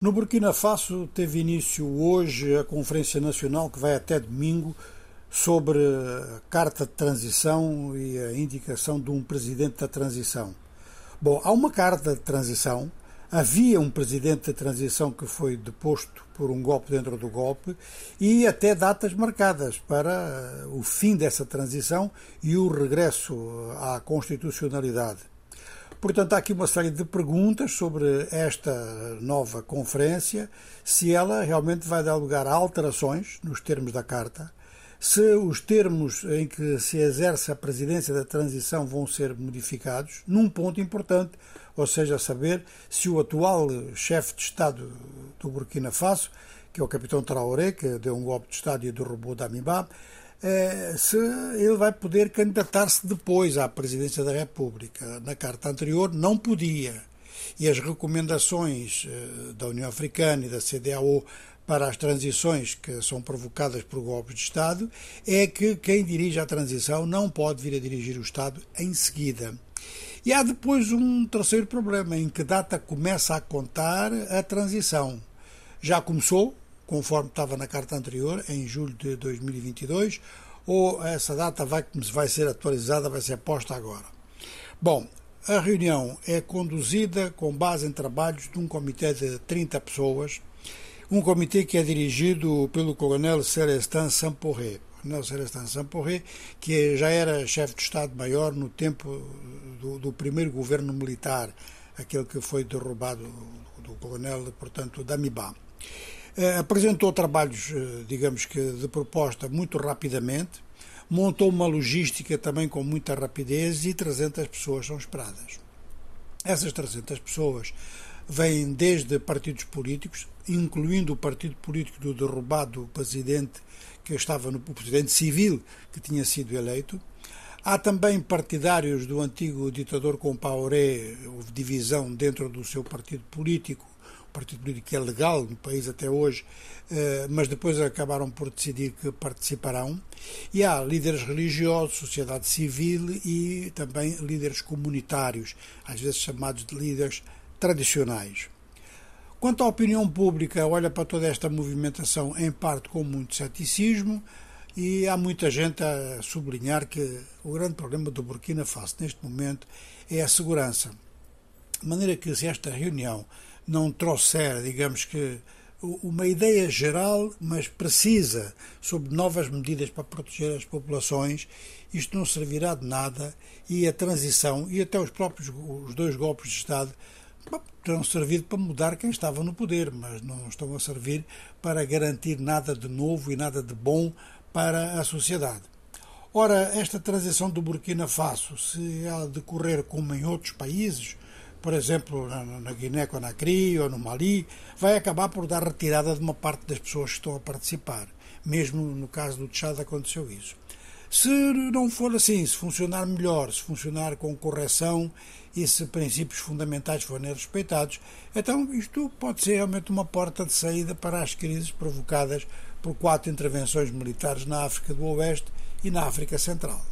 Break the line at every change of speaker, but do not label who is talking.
No Burkina Faso teve início hoje a Conferência Nacional que vai até domingo sobre a Carta de Transição e a indicação de um presidente da transição. Bom, há uma carta de transição, havia um presidente da transição que foi deposto por um golpe dentro do golpe e até datas marcadas para o fim dessa transição e o regresso à constitucionalidade. Portanto, há aqui uma série de perguntas sobre esta nova conferência, se ela realmente vai dar lugar a alterações nos termos da Carta, se os termos em que se exerce a presidência da transição vão ser modificados, num ponto importante, ou seja, saber se o atual chefe de Estado do Burkina Faso, que é o capitão Traoré, que deu um golpe de Estado e derrubou Damibá, se ele vai poder candidatar-se depois à presidência da República. Na carta anterior não podia. E as recomendações eh, da União Africana e da CDAO para as transições que são provocadas por golpes de Estado é que quem dirige a transição não pode vir a dirigir o Estado em seguida. E há depois um terceiro problema: em que data começa a contar a transição? Já começou, conforme estava na carta anterior, em julho de 2022, ou essa data vai, vai ser atualizada, vai ser posta agora? Bom, a reunião é conduzida com base em trabalhos de um comitê de 30 pessoas, um comitê que é dirigido pelo coronel Celestin Samporé. Coronel Celestin Samporé, que já era chefe de Estado-Maior no tempo do, do, primeiro governo militar, aquele que foi derrubado do coronel, portanto, Damibá. Eh, apresentou trabalhos, eh, digamos que de proposta muito rapidamente, montou uma logística também com muita rapidez e 300 pessoas são esperadas. Essas 300 pessoas vêm desde partidos políticos, incluindo o partido político do derrubado presidente que estava no presidente civil que tinha sido eleito. Há também partidários do antigo ditador Compaoré, houve divisão dentro do seu partido político partido político que é legal no país até hoje, eh, mas depois acabaram por decidir que participarão. E há líderes religiosos, sociedade civil e também líderes comunitários, às vezes chamados de líderes tradicionais. Quanto à opinião pública, olha para toda esta movimentação em parte com muito ceticismo e há muita gente a sublinhar que o grande problema do Burkina Faso neste momento é a segurança. De maneira que se esta reunião não trouxer, digamos que, uma ideia geral, mas precisa, sobre novas medidas para proteger as populações, isto não servirá de nada e a transição e até os próprios os dois golpes de Estado terão servido para mudar quem estava no poder, mas não estão a servir para garantir nada de novo e nada de bom para a sociedade. Ora, esta transição do Burkina Faso, se ela decorrer como em outros países, por exemplo, na, na Guiné-Conakry ou no Mali, vai acabar por dar retirada de uma parte das pessoas que estão a participar. Mesmo no caso do Tchad aconteceu isso. Se não for assim, se funcionar melhor, se funcionar com correção e se princípios fundamentais forem respeitados, então isto pode ser realmente uma porta de saída para as crises provocadas por quatro intervenções militares na África do Oeste e na África Central.